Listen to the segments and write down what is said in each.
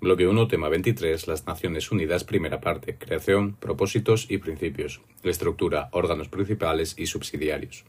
Bloque 1, tema 23, las Naciones Unidas, primera parte, creación, propósitos y principios, estructura, órganos principales y subsidiarios.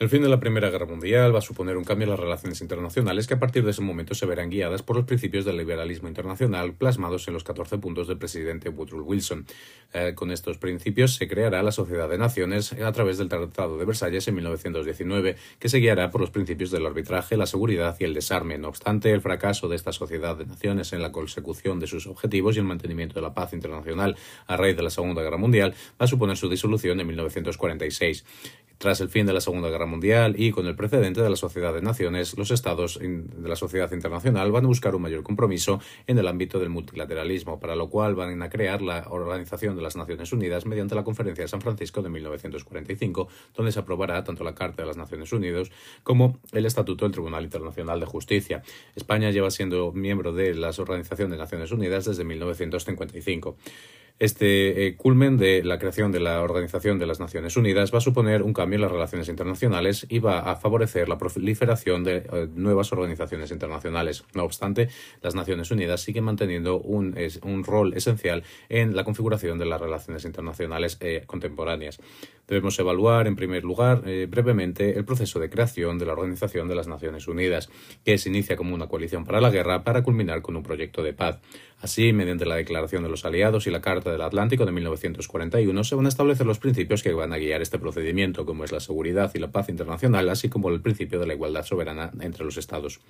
El fin de la Primera Guerra Mundial va a suponer un cambio en las relaciones internacionales que a partir de ese momento se verán guiadas por los principios del liberalismo internacional plasmados en los 14 puntos del presidente Woodrow Wilson. Eh, con estos principios se creará la Sociedad de Naciones a través del Tratado de Versalles en 1919, que se guiará por los principios del arbitraje, la seguridad y el desarme. No obstante, el fracaso de esta Sociedad de Naciones en la consecución de sus objetivos y el mantenimiento de la paz internacional a raíz de la Segunda Guerra Mundial va a suponer su disolución en 1946. Tras el fin de la Segunda Guerra Mundial y con el precedente de la Sociedad de Naciones, los estados de la sociedad internacional van a buscar un mayor compromiso en el ámbito del multilateralismo, para lo cual van a crear la Organización de las Naciones Unidas mediante la Conferencia de San Francisco de 1945, donde se aprobará tanto la Carta de las Naciones Unidas como el Estatuto del Tribunal Internacional de Justicia. España lleva siendo miembro de la Organización de Naciones Unidas desde 1955. Este eh, culmen de la creación de la Organización de las Naciones Unidas va a suponer un cambio en las relaciones internacionales y va a favorecer la proliferación de eh, nuevas organizaciones internacionales. No obstante, las Naciones Unidas siguen manteniendo un, rol esencial en la configuración de las relaciones internacionales eh, contemporáneas. Debemos evaluar, en primer lugar, brevemente el proceso de creación de la Organización de las Naciones Unidas, que se inicia como una coalición para la guerra para culminar con un proyecto de paz. Así, mediante la Declaración de los Aliados y la Carta del Atlántico de 1941, se van a establecer los principios que van a guiar este procedimiento, como es la seguridad y la paz internacional, así como el principio de la igualdad soberana entre los Estados.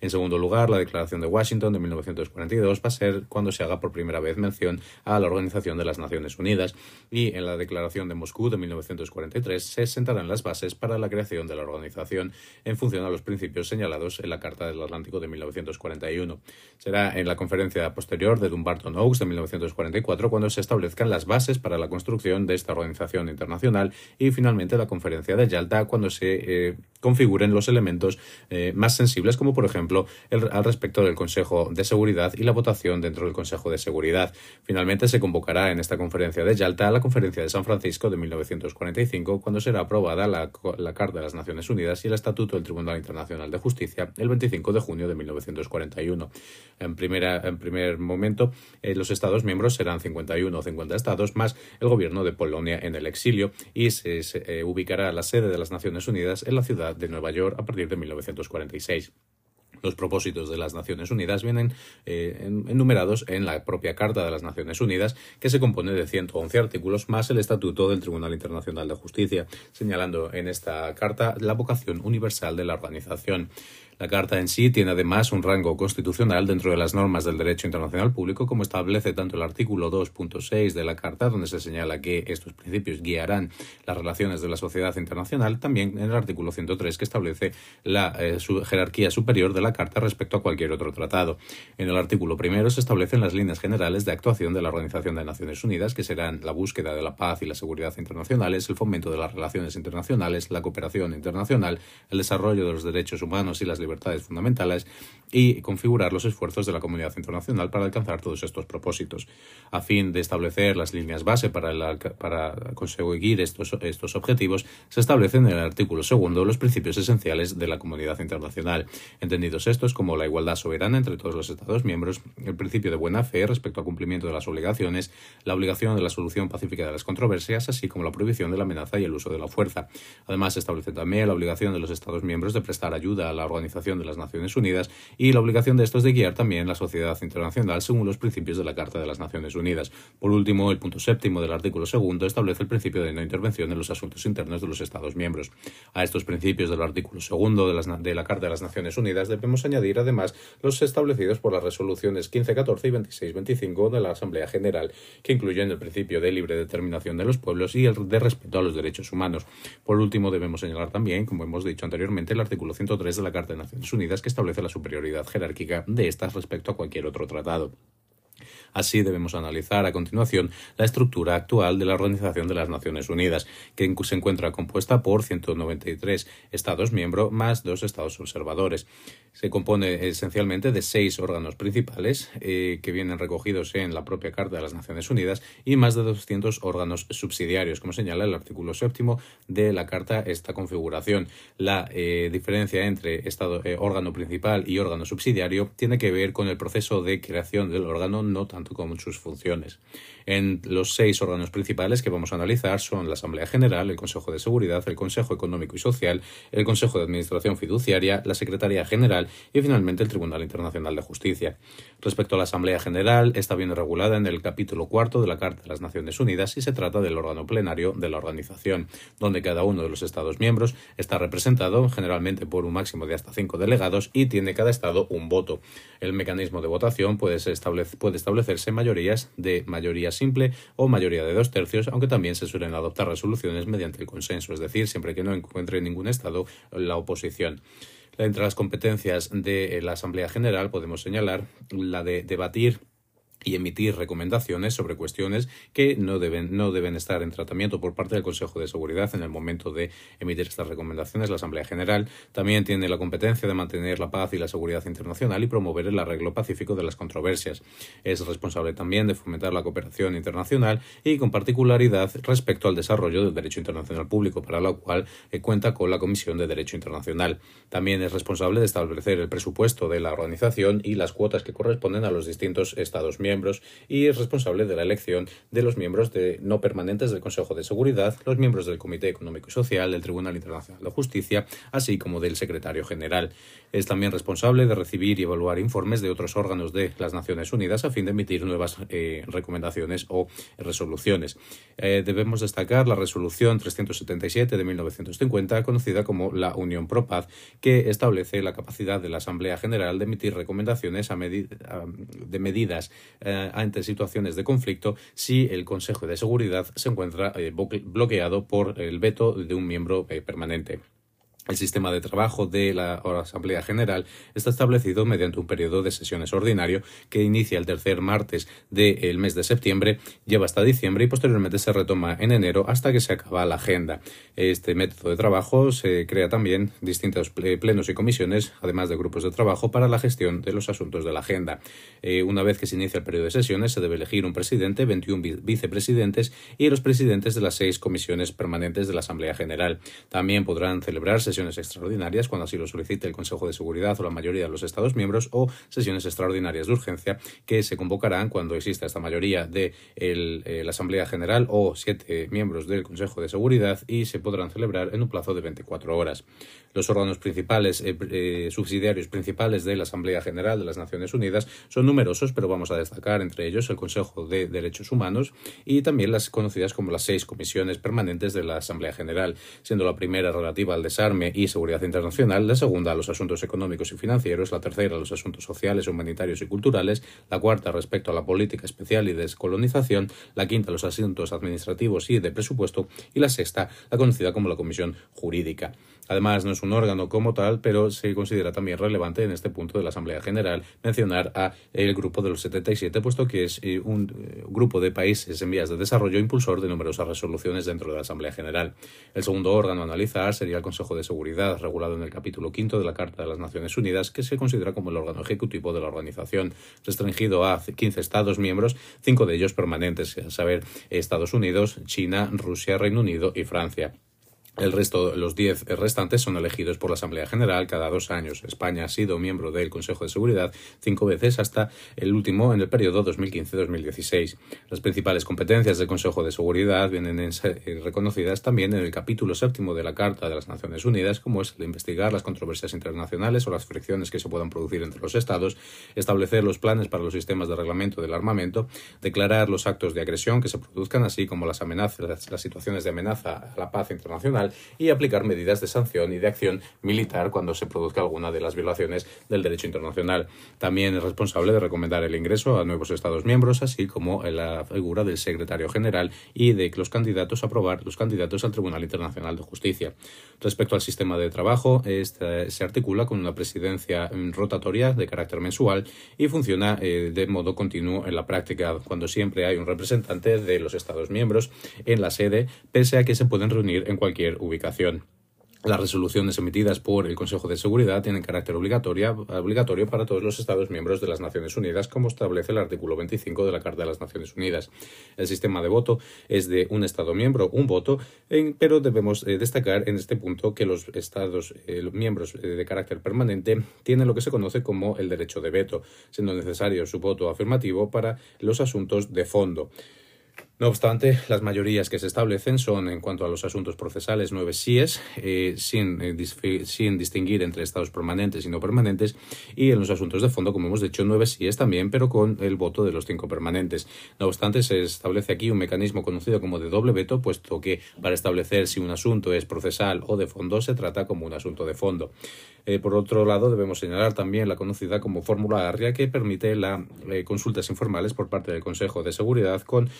En segundo lugar, la Declaración de Washington de 1942 va a ser cuando se haga por primera vez mención a la Organización de las Naciones Unidas y en la Declaración de Moscú de 1943 se sentarán las bases para la creación de la organización en función a los principios señalados en la Carta del Atlántico de 1941. Será en la conferencia de Dumbarton Oaks de 1944 cuando se establezcan las bases para la construcción de esta organización internacional y finalmente la conferencia de Yalta cuando se eh, configuren los elementos eh, más sensibles como por ejemplo al respecto del Consejo de Seguridad y la votación dentro del Consejo de Seguridad. Finalmente se convocará en esta conferencia de Yalta la Conferencia de San Francisco de 1945, cuando será aprobada la, Carta de las Naciones Unidas y el Estatuto del Tribunal Internacional de Justicia el 25 de junio de 1941. En, primera, en primer momento, eh, los Estados miembros serán 51 o 50 Estados más el gobierno de Polonia en el exilio y se, eh, ubicará la sede de las Naciones Unidas en la ciudad de Nueva York a partir de 1946. Los propósitos de las Naciones Unidas vienen eh, enumerados en la propia Carta de las Naciones Unidas, que se compone de 111 artículos más el Estatuto del Tribunal Internacional de Justicia, señalando en esta carta la vocación universal de la organización. La Carta en sí tiene además un rango constitucional dentro de las normas del derecho internacional público, como establece tanto el artículo 2.6 de la Carta, donde se señala que estos principios guiarán las relaciones de la sociedad internacional, también en el artículo 103 que establece la eh, jerarquía superior de la Carta respecto a cualquier otro tratado. En el artículo primero se establecen las líneas generales de actuación de la Organización de Naciones Unidas, que serán la búsqueda de la paz y la seguridad internacionales, el fomento de las relaciones internacionales, la cooperación internacional, el desarrollo de los derechos humanos y las libertades fundamentales y configurar los esfuerzos de la comunidad internacional para alcanzar todos estos propósitos. A fin de establecer las líneas base para, conseguir estos, estos objetivos, se establecen en el artículo segundo los principios esenciales de la comunidad internacional, entendidos estos como la igualdad soberana entre todos los Estados miembros, el principio de buena fe respecto al cumplimiento de las obligaciones, la obligación de la solución pacífica de las controversias, así como la prohibición de la amenaza y el uso de la fuerza. Además, se establece también la obligación de los Estados miembros de prestar ayuda a la organización de las Naciones Unidas y la obligación de estos de guiar también la sociedad internacional según los principios de la Carta de las Naciones Unidas. Por último, el punto séptimo del artículo segundo establece el principio de no intervención en los asuntos internos de los Estados miembros. A estos principios del artículo segundo de, de la Carta de las Naciones Unidas debemos añadir además los establecidos por las resoluciones 1514 y 2625 de la Asamblea General, que incluyen el principio de libre determinación de los pueblos y el de respeto a los derechos humanos. Por último, debemos señalar también, como hemos dicho anteriormente, el artículo 103 de la Carta de Naciones Unidas que establece la superioridad jerárquica de estas respecto a cualquier otro tratado. Así debemos analizar a continuación la estructura actual de la Organización de las Naciones Unidas, que se encuentra compuesta por 193 Estados miembros más dos Estados observadores. Se compone esencialmente de seis órganos principales eh, que vienen recogidos en la propia Carta de las Naciones Unidas y más de 200 órganos subsidiarios, como señala el artículo séptimo de la Carta esta configuración. La eh, diferencia entre eh, órgano principal y órgano subsidiario tiene que ver con el proceso de creación del órgano, no tanto con sus funciones. En los seis órganos principales que vamos a analizar son la Asamblea General, el Consejo de Seguridad, el Consejo Económico y Social, el Consejo de Administración Fiduciaria, la Secretaría General y finalmente el Tribunal Internacional de Justicia. Respecto a la Asamblea General, está bien regulada en el capítulo cuarto de la Carta de las Naciones Unidas y se trata del órgano plenario de la organización, donde cada uno de los Estados miembros está representado generalmente por un máximo de hasta cinco delegados y tiene cada Estado un voto. El mecanismo de votación puede, puede establecerse mayorías de mayoría simple o mayoría de dos tercios, aunque también se suelen adoptar resoluciones mediante el consenso, es decir, siempre que no encuentre en ningún Estado la oposición. Entre las competencias de la Asamblea General podemos señalar la de debatir y emitir recomendaciones sobre cuestiones que no deben, no deben estar en tratamiento por parte del Consejo de Seguridad en el momento de emitir estas recomendaciones. La Asamblea General también tiene la competencia de mantener la paz y la seguridad internacional y promover el arreglo pacífico de las controversias. Es responsable también de fomentar la cooperación internacional y con particularidad respecto al desarrollo del derecho internacional público, para lo cual eh, cuenta con la Comisión de Derecho Internacional. También es responsable de establecer el presupuesto de la organización y las cuotas que corresponden a los distintos Estados miembros y es responsable de la elección de los miembros de, no permanentes del Consejo de Seguridad, los miembros del Comité Económico y Social, del Tribunal Internacional de Justicia, así como del Secretario General. Es también responsable de recibir y evaluar informes de otros órganos de las Naciones Unidas a fin de emitir nuevas eh, recomendaciones o resoluciones. Eh, debemos destacar la resolución 377 de 1950, conocida como la Unión Pro Paz, que establece la capacidad de la Asamblea General de emitir recomendaciones a de medidas eh, ante situaciones de conflicto si el Consejo de Seguridad se encuentra eh, bloqueado por el veto de un miembro eh, permanente. El sistema de trabajo de la Asamblea General está establecido mediante un periodo de sesiones ordinario que inicia el tercer martes del mes de septiembre, lleva hasta diciembre y posteriormente se retoma en enero hasta que se acaba la agenda. Este método de trabajo se crea también distintos plenos y comisiones, además de grupos de trabajo para la gestión de los asuntos de la agenda. Eh, una vez que se inicia el periodo de sesiones, se debe elegir un presidente, 21 vicepresidentes y los presidentes de las seis comisiones permanentes de la Asamblea General. También podrán celebrarse sesiones extraordinarias cuando así lo solicite el Consejo de Seguridad o la mayoría de los Estados miembros o sesiones extraordinarias de urgencia que se convocarán cuando exista esta mayoría de eh, la Asamblea General o siete miembros del Consejo de Seguridad y se podrán celebrar en un plazo de 24 horas. Los órganos principales, eh, eh, subsidiarios principales de la Asamblea General de las Naciones Unidas son numerosos, pero vamos a destacar entre ellos el Consejo de Derechos Humanos y también las conocidas como las seis comisiones permanentes de la Asamblea General, siendo la primera relativa al desarme y Seguridad Internacional, la segunda a los asuntos económicos y financieros, la tercera a los asuntos sociales, humanitarios y culturales, la cuarta respecto a la política especial y descolonización, la quinta a los asuntos administrativos y de presupuesto y la sexta la conocida como la Comisión Jurídica. Además, no es un órgano como tal, pero se considera también relevante en este punto de la Asamblea General mencionar a el Grupo de los 77, puesto que es eh, un eh, grupo de países en vías de desarrollo impulsor de numerosas resoluciones dentro de la Asamblea General. El segundo órgano a analizar sería el Consejo de Seguridad, regulado en el capítulo quinto de la Carta de las Naciones Unidas, que se considera como el órgano ejecutivo de la organización, restringido a 15 Estados miembros, cinco de ellos permanentes, a saber, Estados Unidos, China, Rusia, Reino Unido y Francia. El resto, los diez restantes, son elegidos por la Asamblea General cada dos años. España ha sido miembro del Consejo de Seguridad cinco veces hasta el último en el periodo 2015-2016. Las principales competencias del Consejo de Seguridad vienen eh, reconocidas también en el capítulo séptimo de la Carta de las Naciones Unidas, como es el investigar las controversias internacionales o las fricciones que se puedan producir entre los Estados, establecer los planes para los sistemas de reglamento del armamento, declarar los actos de agresión que se produzcan, así como las amenazas, las situaciones de amenaza a la paz internacional, y aplicar medidas de sanción y de acción militar cuando se produzca alguna de las violaciones del derecho internacional. También es responsable de recomendar el ingreso a nuevos Estados miembros, así como la figura del secretario general y de los candidatos a aprobar los candidatos al Tribunal Internacional de Justicia. Respecto al sistema de trabajo, este se articula con una presidencia rotatoria de carácter mensual y funciona eh, de modo continuo en la práctica, cuando siempre hay un representante de los Estados miembros en la sede, pese a que se pueden reunir en cualquier ubicación. Las resoluciones emitidas por el Consejo de Seguridad tienen carácter obligatorio, para todos los Estados miembros de las Naciones Unidas, como establece el artículo 25 de la Carta de las Naciones Unidas. El sistema de voto es de un Estado miembro, un voto, pero debemos eh, destacar en este punto que los Estados eh, miembros eh, de carácter permanente tienen lo que se conoce como el derecho de veto, siendo necesario su voto afirmativo para los asuntos de fondo. No obstante, las mayorías que se establecen son, en cuanto a los asuntos procesales, nueve síes, eh, sin, eh, sin, distinguir entre estados permanentes y no permanentes, y en los asuntos de fondo, como hemos dicho, nueve síes también, pero con el voto de los cinco permanentes. No obstante, se establece aquí un mecanismo conocido como de doble veto, puesto que para establecer si un asunto es procesal o de fondo, se trata como un asunto de fondo. Eh, por otro lado, debemos señalar también la conocida como fórmula ARRIA, que permite las consultas informales por parte del Consejo de Seguridad con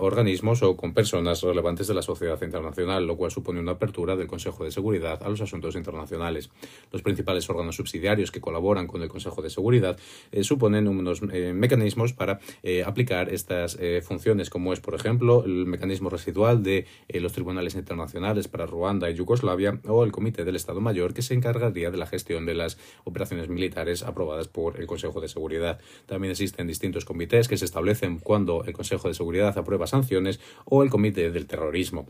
organismos o con personas relevantes de la sociedad internacional, lo cual supone una apertura del Consejo de Seguridad a los asuntos internacionales. Los principales órganos subsidiarios que colaboran con el Consejo de Seguridad eh, suponen unos eh, mecanismos para eh, aplicar estas funciones, como es, por ejemplo, el mecanismo residual de los tribunales internacionales para Ruanda y Yugoslavia o el Comité del Estado Mayor, que se encargaría de la gestión de las operaciones militares aprobadas por el Consejo de Seguridad. También existen distintos comités que se establecen cuando el Consejo de Seguridad aprueba sanciones o el Comité del Terrorismo.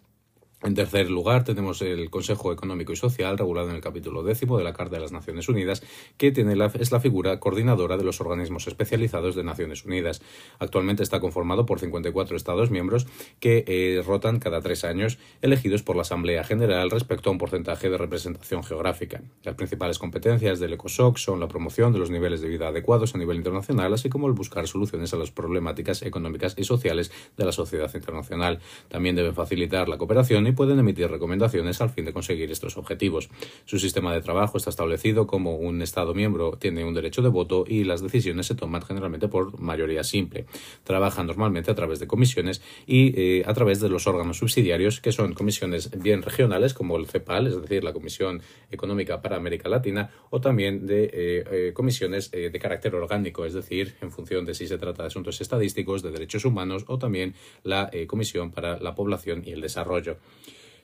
En tercer lugar, tenemos el Consejo Económico y Social, regulado en el capítulo décimo de la Carta de las Naciones Unidas, que tiene la, es la figura coordinadora de los organismos especializados de Naciones Unidas. Actualmente está conformado por 54 Estados miembros que eh, rotan cada tres años, elegidos por la Asamblea General respecto a un porcentaje de representación geográfica. Las principales competencias del ECOSOC son la promoción de los niveles de vida adecuados a nivel internacional, así como el buscar soluciones a las problemáticas económicas y sociales de la sociedad internacional. También deben facilitar la cooperación y pueden emitir recomendaciones al fin de conseguir estos objetivos. Su sistema de trabajo está establecido como un Estado miembro tiene un derecho de voto y las decisiones se toman generalmente por mayoría simple. Trabajan normalmente a través de comisiones y eh, a través de los órganos subsidiarios, que son comisiones bien regionales como el CEPAL, es decir, la Comisión Económica para América Latina, o también de eh, eh, comisiones de carácter orgánico, es decir, en función de si se trata de asuntos estadísticos, de derechos humanos o también la Comisión para la Población y el Desarrollo.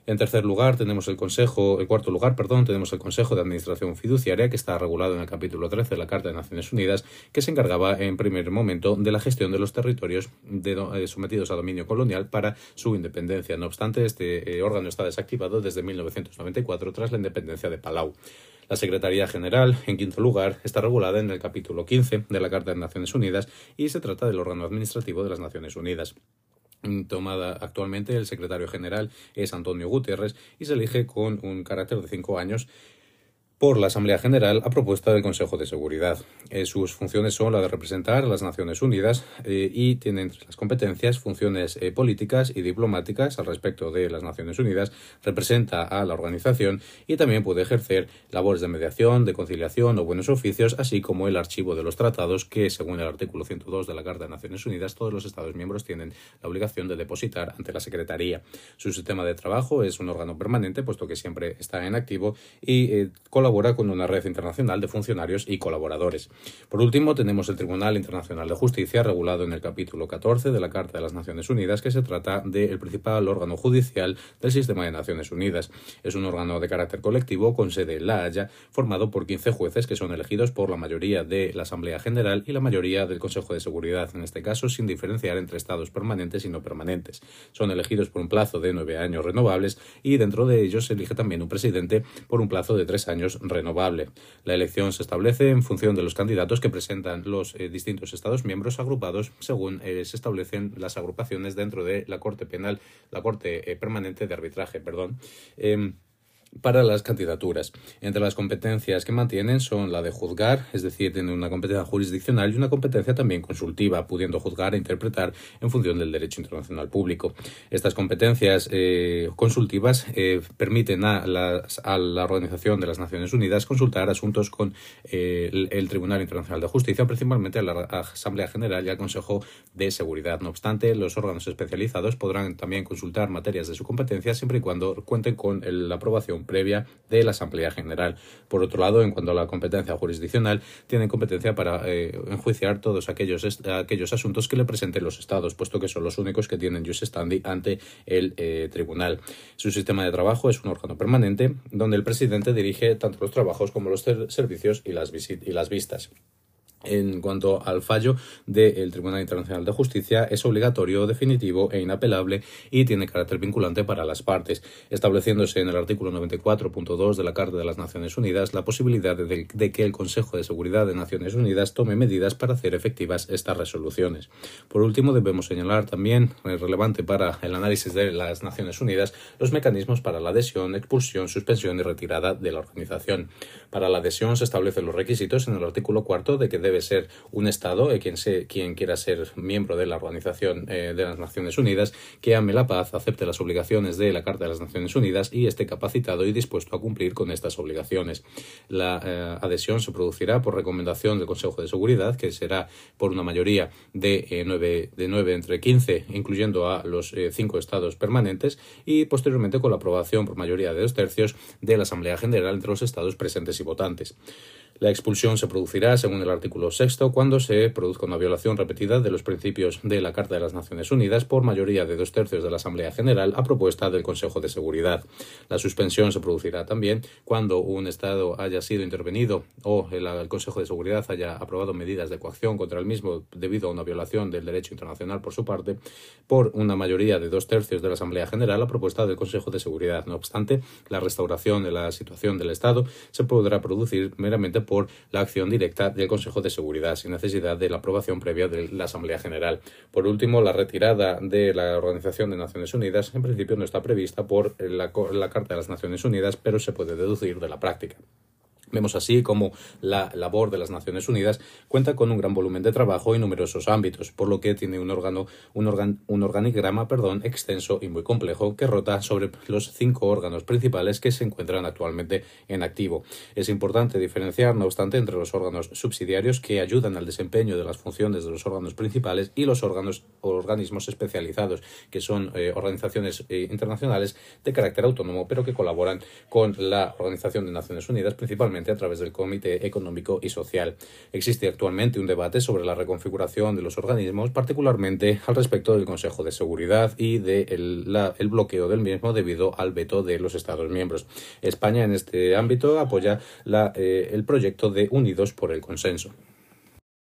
En tercer lugar, tenemos el Consejo, en cuarto lugar, perdón, tenemos el Consejo de Administración Fiduciaria, que está regulado en el capítulo 13 de la Carta de Naciones Unidas, que se encargaba en primer momento de la gestión de los territorios eh, sometidos a dominio colonial para su independencia. No obstante, este eh, órgano está desactivado desde 1994 tras la independencia de Palau. La Secretaría General, en quinto lugar, está regulada en el capítulo 15 de la Carta de Naciones Unidas y se trata del órgano administrativo de las Naciones Unidas tomada actualmente el secretario general es Antonio Guterres y se elige con un carácter de cinco años por la Asamblea General a propuesta del Consejo de Seguridad. Eh, sus funciones son la de representar a las Naciones Unidas eh, y tiene las competencias funciones eh, políticas y diplomáticas al respecto de las Naciones Unidas, representa a la organización y también puede ejercer labores de mediación, de conciliación o buenos oficios, así como el archivo de los tratados que, según el artículo 102 de la Carta de Naciones Unidas, todos los Estados miembros tienen la obligación de depositar ante la Secretaría. Su sistema de trabajo es un órgano permanente, puesto que siempre está en activo y colabora colabora con una red internacional de funcionarios y colaboradores. Por último, tenemos el Tribunal Internacional de Justicia, regulado en el capítulo 14 de la Carta de las Naciones Unidas, que se trata del principal órgano judicial del sistema de Naciones Unidas. Es un órgano de carácter colectivo con sede en La Haya, formado por 15 jueces que son elegidos por la mayoría de la Asamblea General y la mayoría del Consejo de Seguridad, en este caso sin diferenciar entre estados permanentes y no permanentes. Son elegidos por un plazo de nueve años renovables y dentro de ellos se elige también un presidente por un plazo de tres años renovable. La elección se establece en función de los candidatos que presentan los eh, distintos Estados miembros agrupados según eh, se establecen las agrupaciones dentro de la Corte Penal, la Corte eh, Permanente de Arbitraje, perdón. Para las candidaturas. Entre las competencias que mantienen son la de juzgar, es decir, tienen una competencia jurisdiccional y una competencia también consultiva, pudiendo juzgar e interpretar en función del derecho internacional público. Estas competencias eh, consultivas eh, permiten a, a, la Organización de las Naciones Unidas consultar asuntos con eh, el, Tribunal Internacional de Justicia, principalmente a la Asamblea General y al Consejo de Seguridad. No obstante, los órganos especializados podrán también consultar materias de su competencia siempre y cuando cuenten con la aprobación previa de la Asamblea General. Por otro lado, en cuanto a la competencia jurisdiccional, tienen competencia para eh, enjuiciar todos aquellos, aquellos asuntos que le presenten los Estados, puesto que son los únicos que tienen jus standi ante el eh, tribunal. Su sistema de trabajo es un órgano permanente donde el presidente dirige tanto los trabajos como los servicios y las, y las vistas. En cuanto al fallo del Tribunal Internacional de Justicia, es obligatorio, definitivo e inapelable y tiene carácter vinculante para las partes, estableciéndose en el artículo 94.2 de la Carta de las Naciones Unidas la posibilidad de, que el Consejo de Seguridad de Naciones Unidas tome medidas para hacer efectivas estas resoluciones. Por último, debemos señalar también, es relevante para el análisis de las Naciones Unidas, los mecanismos para la adhesión, expulsión, suspensión y retirada de la organización. Para la adhesión se establecen los requisitos en el artículo cuarto de que debe ser un Estado, eh, quien, se, quien quiera ser miembro de la Organización eh, de las Naciones Unidas, que ame la paz, acepte las obligaciones de la Carta de las Naciones Unidas y esté capacitado y dispuesto a cumplir con estas obligaciones. La eh, adhesión se producirá por recomendación del Consejo de Seguridad, que será por una mayoría de, nueve, de nueve entre 15, incluyendo a los cinco Estados permanentes, y posteriormente con la aprobación por mayoría de dos tercios de la Asamblea General entre los Estados presentes y votantes. La expulsión se producirá, según el artículo sexto, cuando se produzca una violación repetida de los principios de la Carta de las Naciones Unidas por mayoría de dos tercios de la Asamblea General a propuesta del Consejo de Seguridad. La suspensión se producirá también cuando un Estado haya sido intervenido o el, Consejo de Seguridad haya aprobado medidas de coacción contra el mismo debido a una violación del derecho internacional por su parte por una mayoría de dos tercios de la Asamblea General a propuesta del Consejo de Seguridad. No obstante, la restauración de la situación del Estado se podrá producir meramente por la acción directa del Consejo de Seguridad, sin necesidad de la aprobación previa de la Asamblea General. Por último, la retirada de la Organización de Naciones Unidas en principio no está prevista por la, la Carta de las Naciones Unidas, pero se puede deducir de la práctica. Vemos así como la labor de las Naciones Unidas cuenta con un gran volumen de trabajo y numerosos ámbitos, por lo que tiene un órgano, un, un organigrama, perdón, extenso y muy complejo que rota sobre los cinco órganos principales que se encuentran actualmente en activo. Es importante diferenciar, no obstante, entre los órganos subsidiarios que ayudan al desempeño de las funciones de los órganos principales y los órganos o organismos especializados, que son eh, organizaciones eh, internacionales de carácter autónomo, pero que colaboran con la Organización de Naciones Unidas, principalmente a través del Comité Económico y Social. Existe actualmente un debate sobre la reconfiguración de los organismos, particularmente al respecto del Consejo de Seguridad y del de el bloqueo del mismo debido al veto de los Estados miembros. España en este ámbito apoya eh, el proyecto de Unidos por el Consenso.